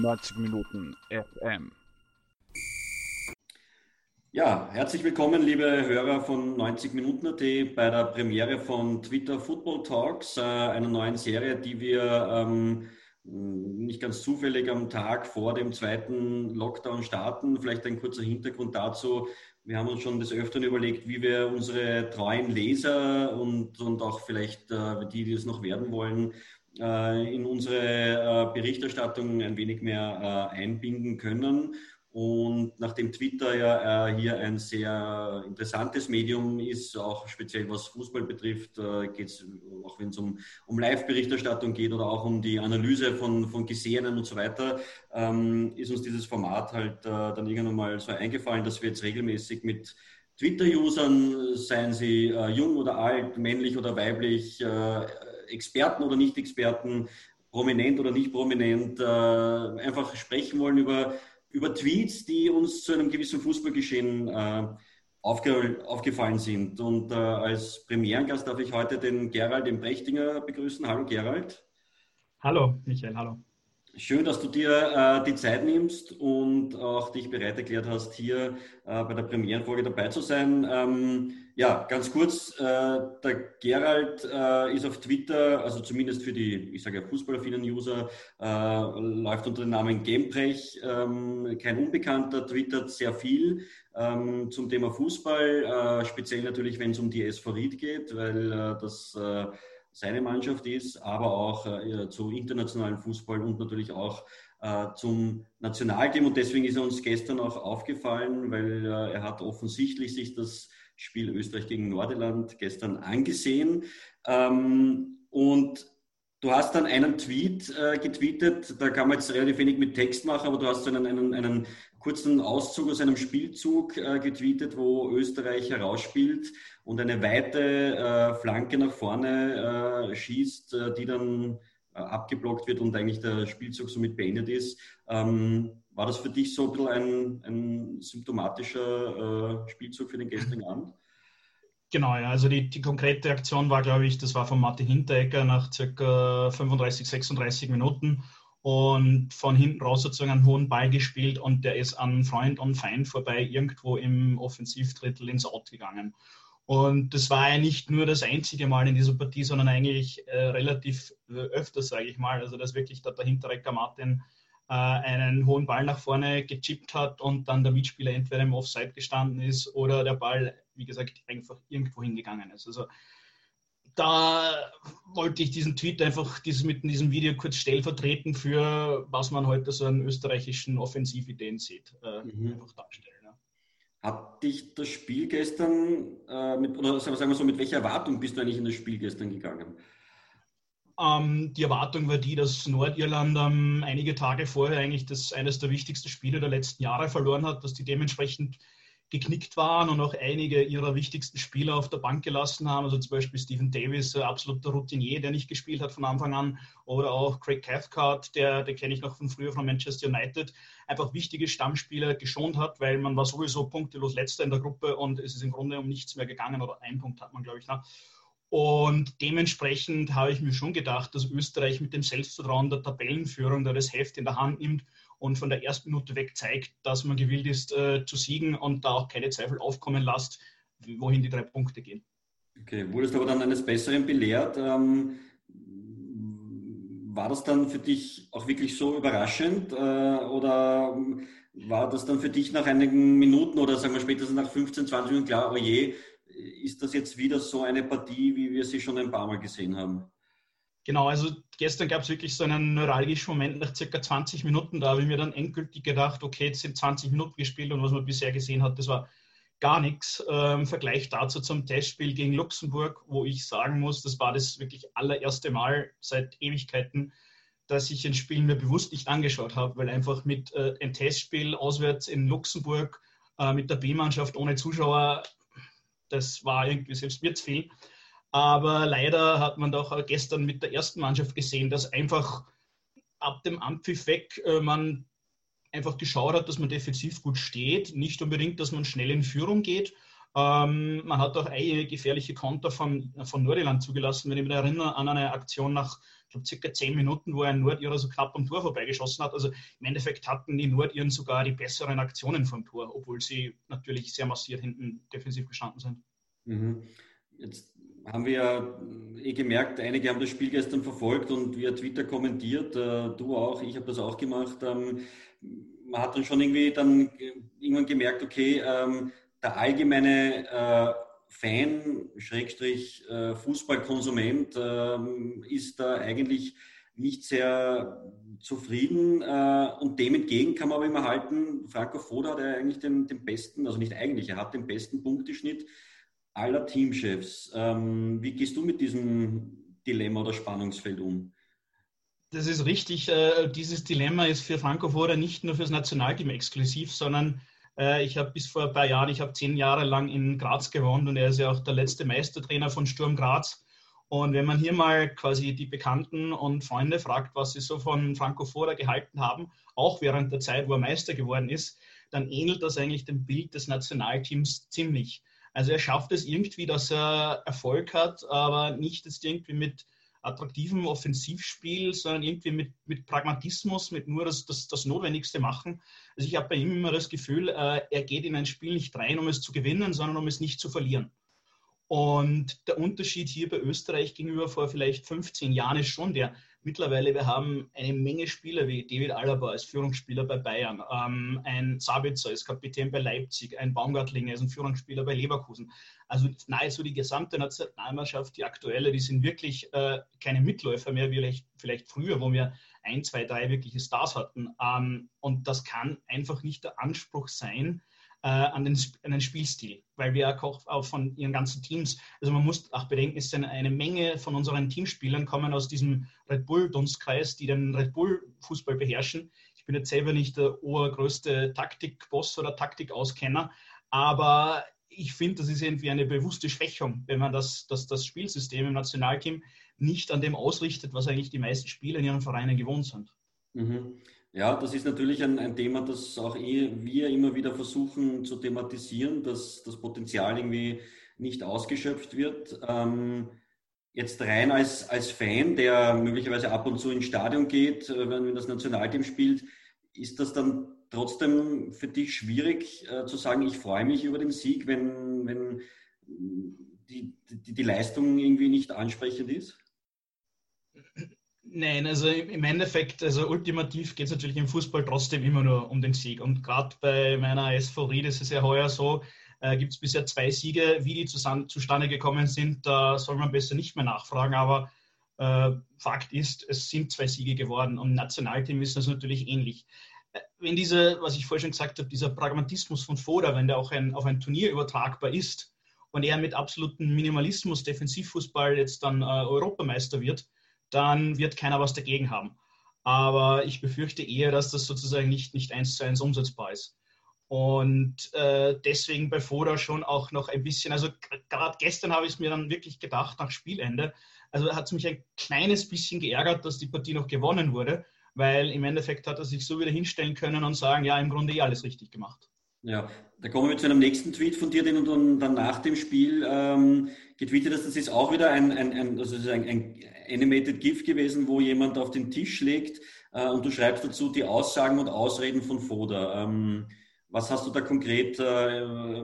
90 Minuten FM. Ja, herzlich willkommen, liebe Hörer von 90 Minuten AT bei der Premiere von Twitter Football Talks, äh, einer neuen Serie, die wir ähm, nicht ganz zufällig am Tag vor dem zweiten Lockdown starten. Vielleicht ein kurzer Hintergrund dazu. Wir haben uns schon des Öfteren überlegt, wie wir unsere treuen Leser und, und auch vielleicht äh, die, die es noch werden wollen, in unsere äh, Berichterstattung ein wenig mehr äh, einbinden können. Und nachdem Twitter ja äh, hier ein sehr interessantes Medium ist, auch speziell was Fußball betrifft, äh, geht es, auch wenn es um, um Live-Berichterstattung geht oder auch um die Analyse von, von Gesehenen und so weiter, ähm, ist uns dieses Format halt äh, dann irgendwann mal so eingefallen, dass wir jetzt regelmäßig mit Twitter-Usern, seien sie äh, jung oder alt, männlich oder weiblich, äh, Experten oder Nicht-Experten, prominent oder nicht prominent, äh, einfach sprechen wollen über über Tweets, die uns zu einem gewissen Fußballgeschehen äh, aufge aufgefallen sind. Und äh, als Premierengast darf ich heute den Gerald im Brechtinger begrüßen. Hallo Gerald. Hallo Michael, hallo. Schön, dass du dir äh, die Zeit nimmst und auch dich bereit erklärt hast, hier äh, bei der Premierenfolge dabei zu sein. Ähm, ja, ganz kurz, äh, der Gerald äh, ist auf Twitter, also zumindest für die, ich sage ja, fußballaffinen User, äh, läuft unter dem Namen Gamebrech, ähm, kein Unbekannter, twittert sehr viel ähm, zum Thema Fußball, äh, speziell natürlich, wenn es um die SV Ried geht, weil das seine Mannschaft ist, aber auch äh, zu internationalen Fußball und natürlich auch äh, zum Nationalteam. Und deswegen ist er uns gestern auch aufgefallen, weil äh, er hat offensichtlich sich das Spiel Österreich gegen Nordirland gestern angesehen. Ähm, und du hast dann einen Tweet äh, getweetet, da kann man jetzt relativ wenig mit Text machen, aber du hast einen, einen, einen kurzen Auszug aus einem Spielzug äh, getweetet, wo Österreich herausspielt und eine weite äh, Flanke nach vorne äh, schießt, äh, die dann äh, abgeblockt wird und eigentlich der Spielzug somit beendet ist. Ähm, war das für dich so ein bisschen ein, ein symptomatischer äh, Spielzug für den gestrigen Abend? Genau, ja. Also die, die konkrete Aktion war, glaube ich, das war von Martin Hinteregger nach circa 35, 36 Minuten und von hinten raus sozusagen einen hohen Ball gespielt und der ist an Freund und Feind vorbei irgendwo im Offensivdrittel ins Out gegangen. Und das war ja nicht nur das einzige Mal in dieser Partie, sondern eigentlich äh, relativ äh, öfters, sage ich mal. Also dass wirklich der Hinterrecker Martin äh, einen hohen Ball nach vorne gechippt hat und dann der Mitspieler entweder im Offside gestanden ist oder der Ball, wie gesagt, einfach irgendwo hingegangen ist. Also da wollte ich diesen Tweet einfach dieses, mit diesem Video kurz stellvertreten für was man heute so an österreichischen Offensivideen sieht, äh, mhm. einfach darstellen. Hat dich das Spiel gestern, äh, mit, oder sagen wir so, mit welcher Erwartung bist du eigentlich in das Spiel gestern gegangen? Ähm, die Erwartung war die, dass Nordirland ähm, einige Tage vorher eigentlich das, eines der wichtigsten Spiele der letzten Jahre verloren hat, dass die dementsprechend geknickt waren und auch einige ihrer wichtigsten Spieler auf der Bank gelassen haben. Also zum Beispiel Stephen Davis, absoluter Routinier, der nicht gespielt hat von Anfang an. Oder auch Craig Cathcart, der, den kenne ich noch von früher von Manchester United. Einfach wichtige Stammspieler geschont hat, weil man war sowieso punktelos letzter in der Gruppe und es ist im Grunde um nichts mehr gegangen. Oder ein Punkt hat man, glaube ich, noch. Und dementsprechend habe ich mir schon gedacht, dass Österreich mit dem Selbstvertrauen der Tabellenführung, der das Heft in der Hand nimmt und von der ersten Minute weg zeigt, dass man gewillt ist äh, zu siegen und da auch keine Zweifel aufkommen lässt, wohin die drei Punkte gehen. Okay, wurdest aber dann eines Besseren belehrt? Ähm, war das dann für dich auch wirklich so überraschend äh, oder war das dann für dich nach einigen Minuten oder sagen wir spätestens nach 15, 20 Minuten klar, oh je, ist das jetzt wieder so eine Partie, wie wir sie schon ein paar Mal gesehen haben? Genau, also gestern gab es wirklich so einen neuralgischen Moment nach circa 20 Minuten. Da habe ich mir dann endgültig gedacht, okay, jetzt sind 20 Minuten gespielt und was man bisher gesehen hat, das war gar nichts. Ähm, Vergleich dazu zum Testspiel gegen Luxemburg, wo ich sagen muss, das war das wirklich allererste Mal seit Ewigkeiten, dass ich ein Spiel mir bewusst nicht angeschaut habe, weil einfach mit äh, ein Testspiel auswärts in Luxemburg äh, mit der B-Mannschaft ohne Zuschauer, das war irgendwie selbst mir zu viel. Aber leider hat man doch gestern mit der ersten Mannschaft gesehen, dass einfach ab dem Ampfiff weg äh, man einfach geschaut hat, dass man defensiv gut steht. Nicht unbedingt, dass man schnell in Führung geht. Ähm, man hat auch einige gefährliche Konter von, von Nordirland zugelassen. Wenn ich mich erinnere an eine Aktion nach ich glaube, circa zehn Minuten, wo ein Nordirer so knapp am Tor vorbeigeschossen hat. Also im Endeffekt hatten die Nordiren sogar die besseren Aktionen vom Tor, obwohl sie natürlich sehr massiert hinten defensiv gestanden sind. Mhm. Jetzt haben wir eh gemerkt, einige haben das Spiel gestern verfolgt und via Twitter kommentiert, äh, du auch, ich habe das auch gemacht. Ähm, man hat dann schon irgendwie dann irgendwann gemerkt, okay, ähm, der allgemeine äh, Fan, Schrägstrich äh, Fußballkonsument, ähm, ist da eigentlich nicht sehr zufrieden und dem entgegen kann man aber immer halten, Franco Foda hat ja eigentlich den, den besten, also nicht eigentlich, er hat den besten Punkteschnitt aller Teamchefs. Ähm, wie gehst du mit diesem Dilemma oder Spannungsfeld um? Das ist richtig. Äh, dieses Dilemma ist für Franco Foda nicht nur fürs Nationalteam exklusiv, sondern äh, ich habe bis vor ein paar Jahren, ich habe zehn Jahre lang in Graz gewohnt und er ist ja auch der letzte Meistertrainer von Sturm Graz. Und wenn man hier mal quasi die Bekannten und Freunde fragt, was sie so von Franco Foda gehalten haben, auch während der Zeit, wo er Meister geworden ist, dann ähnelt das eigentlich dem Bild des Nationalteams ziemlich. Also er schafft es irgendwie, dass er Erfolg hat, aber nicht jetzt irgendwie mit attraktivem Offensivspiel, sondern irgendwie mit, mit Pragmatismus, mit nur das, das, das Notwendigste machen. Also ich habe bei ihm immer das Gefühl, äh, er geht in ein Spiel nicht rein, um es zu gewinnen, sondern um es nicht zu verlieren. Und der Unterschied hier bei Österreich gegenüber vor vielleicht 15 Jahren ist schon der, mittlerweile, wir haben eine Menge Spieler wie David Alaba als Führungsspieler bei Bayern, ähm, ein Sabitzer ist Kapitän bei Leipzig, ein Baumgartlinger ist ein Führungsspieler bei Leverkusen. Also nahezu die gesamte Nationalmannschaft, die aktuelle, die sind wirklich äh, keine Mitläufer mehr, wie vielleicht, vielleicht früher, wo wir ein, zwei, drei wirkliche Stars hatten. Ähm, und das kann einfach nicht der Anspruch sein, äh, an, den, an den Spielstil, weil wir auch von ihren ganzen Teams, also man muss auch bedenken, es sind eine Menge von unseren Teamspielern kommen aus diesem Red Bull-Dunstkreis, die den Red Bull-Fußball beherrschen. Ich bin jetzt selber nicht der obergrößte Taktik-Boss oder Taktikauskenner, aber ich finde, das ist irgendwie eine bewusste Schwächung, wenn man das, das, das Spielsystem im Nationalteam nicht an dem ausrichtet, was eigentlich die meisten Spieler in ihren Vereinen gewohnt sind. Mhm. Ja, das ist natürlich ein, ein Thema, das auch eh wir immer wieder versuchen zu thematisieren, dass das Potenzial irgendwie nicht ausgeschöpft wird. Ähm, jetzt rein als, als Fan, der möglicherweise ab und zu ins Stadion geht, äh, wenn, das Nationalteam spielt, ist das dann trotzdem für dich schwierig äh, zu sagen, ich freue mich über den Sieg, wenn, wenn die, die, die Leistung irgendwie nicht ansprechend ist? Nein, also im Endeffekt, also ultimativ geht es natürlich im Fußball trotzdem immer nur um den Sieg. Und gerade bei meiner SV Ried ist ja heuer so, äh, gibt es bisher zwei Siege. Wie die zusammen, zustande gekommen sind, da soll man besser nicht mehr nachfragen. Aber äh, Fakt ist, es sind zwei Siege geworden. Und Nationalteam ist das natürlich ähnlich. Äh, wenn dieser, was ich vorher schon gesagt habe, dieser Pragmatismus von Foda, wenn der auch ein, auf ein Turnier übertragbar ist und er mit absolutem Minimalismus Defensivfußball jetzt dann äh, Europameister wird, dann wird keiner was dagegen haben. Aber ich befürchte eher, dass das sozusagen nicht, nicht eins zu eins umsetzbar ist. Und äh, deswegen bei Foda schon auch noch ein bisschen, also gerade gestern habe ich es mir dann wirklich gedacht, nach Spielende, also hat es mich ein kleines bisschen geärgert, dass die Partie noch gewonnen wurde, weil im Endeffekt hat er sich so wieder hinstellen können und sagen, ja, im Grunde eh alles richtig gemacht. Ja, da kommen wir zu einem nächsten Tweet von dir, den du dann, nach dem Spiel ähm, getweetet hast. Das ist auch wieder ein, ein, ein, also ein, ein Animated GIF gewesen, wo jemand auf den Tisch legt äh, und du schreibst dazu die Aussagen und Ausreden von Foda. Ähm, was hast du da konkret, äh,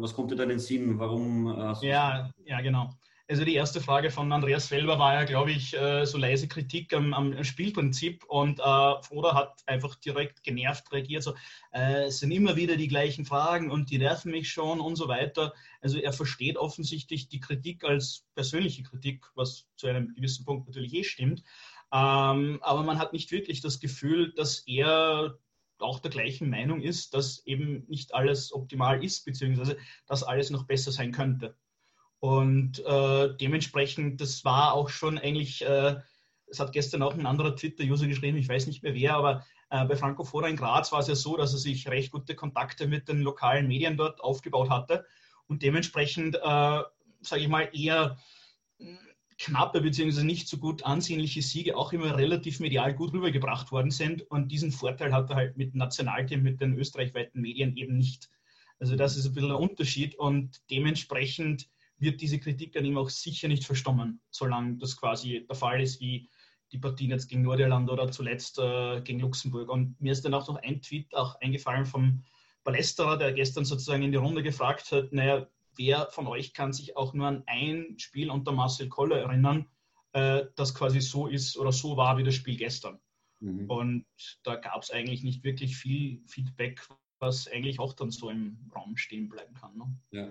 was kommt dir da in den Sinn? Warum? Äh, ja, ja, genau. Also die erste Frage von Andreas Felber war ja, glaube ich, äh, so leise Kritik am, am Spielprinzip und äh, Foda hat einfach direkt genervt reagiert, so, äh, es sind immer wieder die gleichen Fragen und die nerven mich schon und so weiter. Also er versteht offensichtlich die Kritik als persönliche Kritik, was zu einem gewissen Punkt natürlich eh stimmt, ähm, aber man hat nicht wirklich das Gefühl, dass er auch der gleichen Meinung ist, dass eben nicht alles optimal ist, beziehungsweise dass alles noch besser sein könnte. Und äh, dementsprechend, das war auch schon eigentlich, äh, hat gestern auch ein anderer Twitter-User geschrieben, ich weiß nicht mehr wer, aber äh, bei Franco Fora in Graz war es ja so, dass er sich recht gute Kontakte mit den lokalen Medien dort aufgebaut hatte und dementsprechend, äh, sage ich mal, eher knappe bzw. nicht so gut ansehnliche Siege auch immer relativ medial gut rübergebracht worden sind. Und diesen Vorteil hat er halt mit Nationalteam, mit den österreichweiten Medien eben nicht. Also das ist ein bisschen ein Unterschied und dementsprechend wird diese Kritik an ihm auch sicher nicht verstommen, solange das quasi der Fall ist, wie die Partien jetzt gegen Nordirland oder zuletzt äh, gegen Luxemburg. Und mir ist dann auch noch ein Tweet auch eingefallen vom Palästerer, der gestern sozusagen in die Runde gefragt hat, naja, wer von euch kann sich auch nur an ein Spiel unter Marcel Koller erinnern, äh, das quasi so ist oder so war wie das Spiel gestern. Mhm. Und da gab es eigentlich nicht wirklich viel Feedback, was eigentlich auch dann so im Raum stehen bleiben kann. Ne? Ja.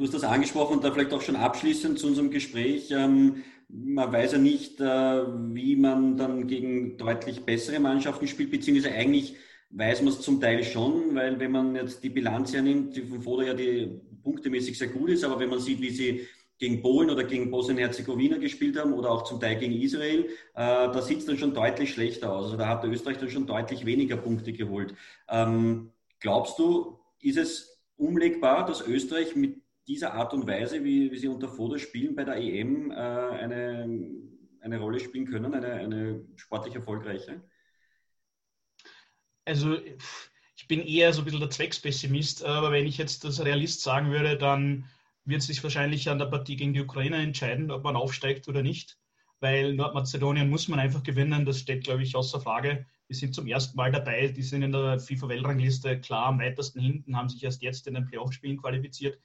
Du hast das angesprochen und da vielleicht auch schon abschließend zu unserem Gespräch. Ähm, man weiß ja nicht, äh, wie man dann gegen deutlich bessere Mannschaften spielt, beziehungsweise eigentlich weiß man es zum Teil schon, weil wenn man jetzt die Bilanz hernimmt, die von Foda ja die punktemäßig sehr gut ist, aber wenn man sieht, wie sie gegen Polen oder gegen Bosnien-Herzegowina gespielt haben oder auch zum Teil gegen Israel, äh, da sieht es dann schon deutlich schlechter aus. Also da hat Österreich dann schon deutlich weniger Punkte geholt. Ähm, glaubst du, ist es umlegbar, dass Österreich mit dieser Art und Weise, wie, wie sie unter Foda spielen, bei der EM äh, eine, eine Rolle spielen können, eine, eine sportlich erfolgreiche? Also ich bin eher so ein bisschen der Zweckspessimist, aber wenn ich jetzt das Realist sagen würde, dann wird sich wahrscheinlich an der Partie gegen die Ukraine entscheiden, ob man aufsteigt oder nicht. Weil Nordmazedonien muss man einfach gewinnen, das steht, glaube ich, außer Frage. Die sind zum ersten Mal dabei, die sind in der FIFA-Weltrangliste klar am weitesten hinten, haben sich erst jetzt in den Playoff-Spielen qualifiziert.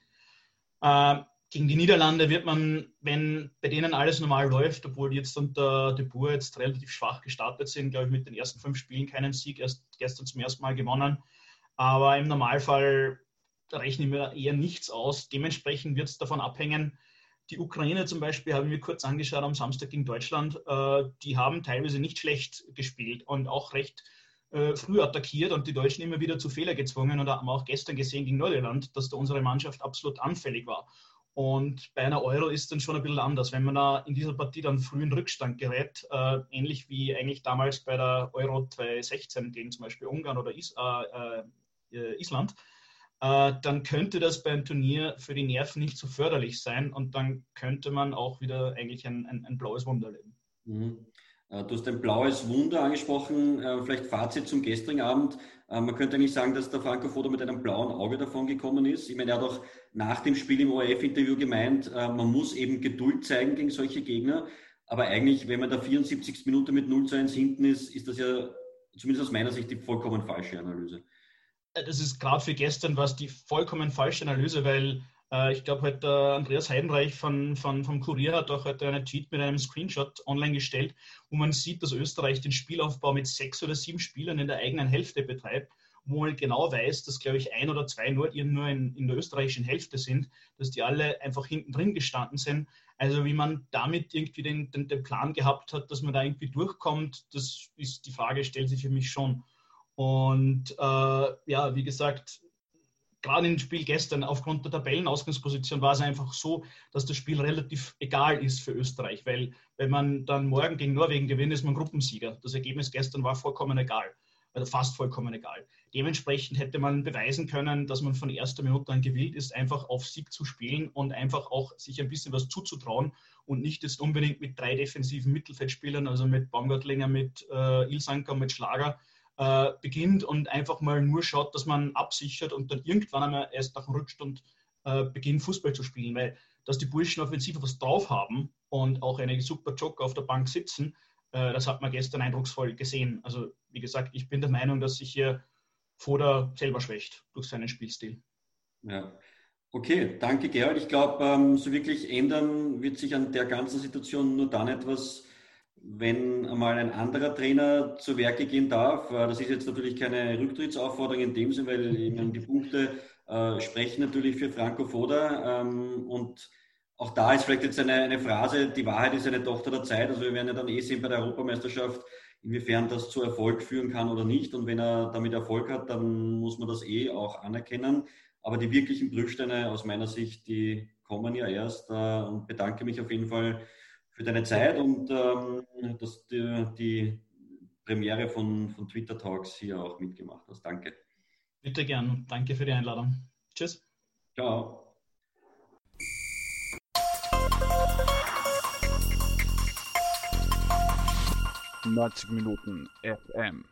Äh, gegen die Niederlande wird man, wenn bei denen alles normal läuft, obwohl die jetzt unter De Boer jetzt relativ schwach gestartet sind, glaube ich, mit den ersten fünf Spielen keinen Sieg, erst gestern zum ersten Mal gewonnen. Aber im Normalfall rechne ich mir eher nichts aus. Dementsprechend wird es davon abhängen. Die Ukraine zum Beispiel habe ich mir kurz angeschaut am Samstag gegen Deutschland. Äh, die haben teilweise nicht schlecht gespielt und auch recht äh, früh attackiert und die Deutschen immer wieder zu Fehler gezwungen. Und haben auch gestern gesehen gegen Nordirland, dass da unsere Mannschaft absolut anfällig war. Und bei einer Euro ist dann schon ein bisschen anders. Wenn man da in dieser Partie dann früh in Rückstand gerät, äh, ähnlich wie eigentlich damals bei der Euro 2016 gegen zum Beispiel Ungarn oder Is äh, äh, Island, äh, dann könnte das beim Turnier für die Nerven nicht so förderlich sein und dann könnte man auch wieder eigentlich ein, ein, ein blaues Wunder erleben. Mhm. Äh, du hast ein blaues Wunder angesprochen. Äh, vielleicht Fazit zum gestrigen Abend. Äh, man könnte eigentlich sagen, dass der Franco Foto mit einem blauen Auge davon gekommen ist. Ich meine, er hat auch nach dem Spiel im ORF-Interview gemeint, man muss eben Geduld zeigen gegen solche Gegner. Aber eigentlich, wenn man da 74 Minuten mit 0 zu 1 hinten ist, ist das ja zumindest aus meiner Sicht die vollkommen falsche Analyse. Das ist gerade für gestern was die vollkommen falsche Analyse, weil ich glaube, heute Andreas Heidenreich von, von, vom Kurier hat auch heute einen Tweet mit einem Screenshot online gestellt, wo man sieht, dass Österreich den Spielaufbau mit sechs oder sieben Spielern in der eigenen Hälfte betreibt, wo man genau weiß, dass, glaube ich, ein oder zwei Nordiren nur in, in der österreichischen Hälfte sind, dass die alle einfach hinten drin gestanden sind. Also wie man damit irgendwie den, den, den Plan gehabt hat, dass man da irgendwie durchkommt, das ist die Frage, stellt sich für mich schon. Und äh, ja, wie gesagt, gerade im Spiel gestern aufgrund der Tabellenausgangsposition war es einfach so, dass das Spiel relativ egal ist für Österreich, weil wenn man dann morgen gegen Norwegen gewinnt, ist man Gruppensieger. Das Ergebnis gestern war vollkommen egal, oder fast vollkommen egal. Dementsprechend hätte man beweisen können, dass man von erster Minute an gewillt ist, einfach auf Sieg zu spielen und einfach auch sich ein bisschen was zuzutrauen und nicht jetzt unbedingt mit drei defensiven Mittelfeldspielern, also mit Baumgartlinger, mit äh, Ilsanker, mit Schlager, äh, beginnt und einfach mal nur schaut, dass man absichert und dann irgendwann einmal erst nach dem Rückstand äh, beginnt, Fußball zu spielen. Weil, dass die Burschen offensiv was drauf haben und auch eine super Joker auf der Bank sitzen, äh, das hat man gestern eindrucksvoll gesehen. Also, wie gesagt, ich bin der Meinung, dass sich hier Foda selber schwächt durch seinen Spielstil. Ja. Okay, danke Gerald. Ich glaube, ähm, so wirklich ändern wird sich an der ganzen Situation nur dann etwas, wenn einmal ein anderer Trainer zu Werke gehen darf. Äh, das ist jetzt natürlich keine Rücktrittsaufforderung in dem Sinne, weil die Punkte äh, sprechen natürlich für Franco Foda. Ähm, und auch da ist vielleicht jetzt eine, eine Phrase, die Wahrheit ist eine Tochter der Zeit. Also wir werden ja dann eh sehen bei der Europameisterschaft, inwiefern das zu Erfolg führen kann oder nicht. Und wenn er damit Erfolg hat, dann muss man das eh auch anerkennen. Aber die wirklichen Prüfsteine aus meiner Sicht, die kommen ja erst. Äh, und bedanke mich auf jeden Fall für deine Zeit und ähm, dass du die Premiere von, von Twitter Talks hier auch mitgemacht hast. Danke. Bitte gern. Danke für die Einladung. Tschüss. Ciao. Neunzig Minuten FM.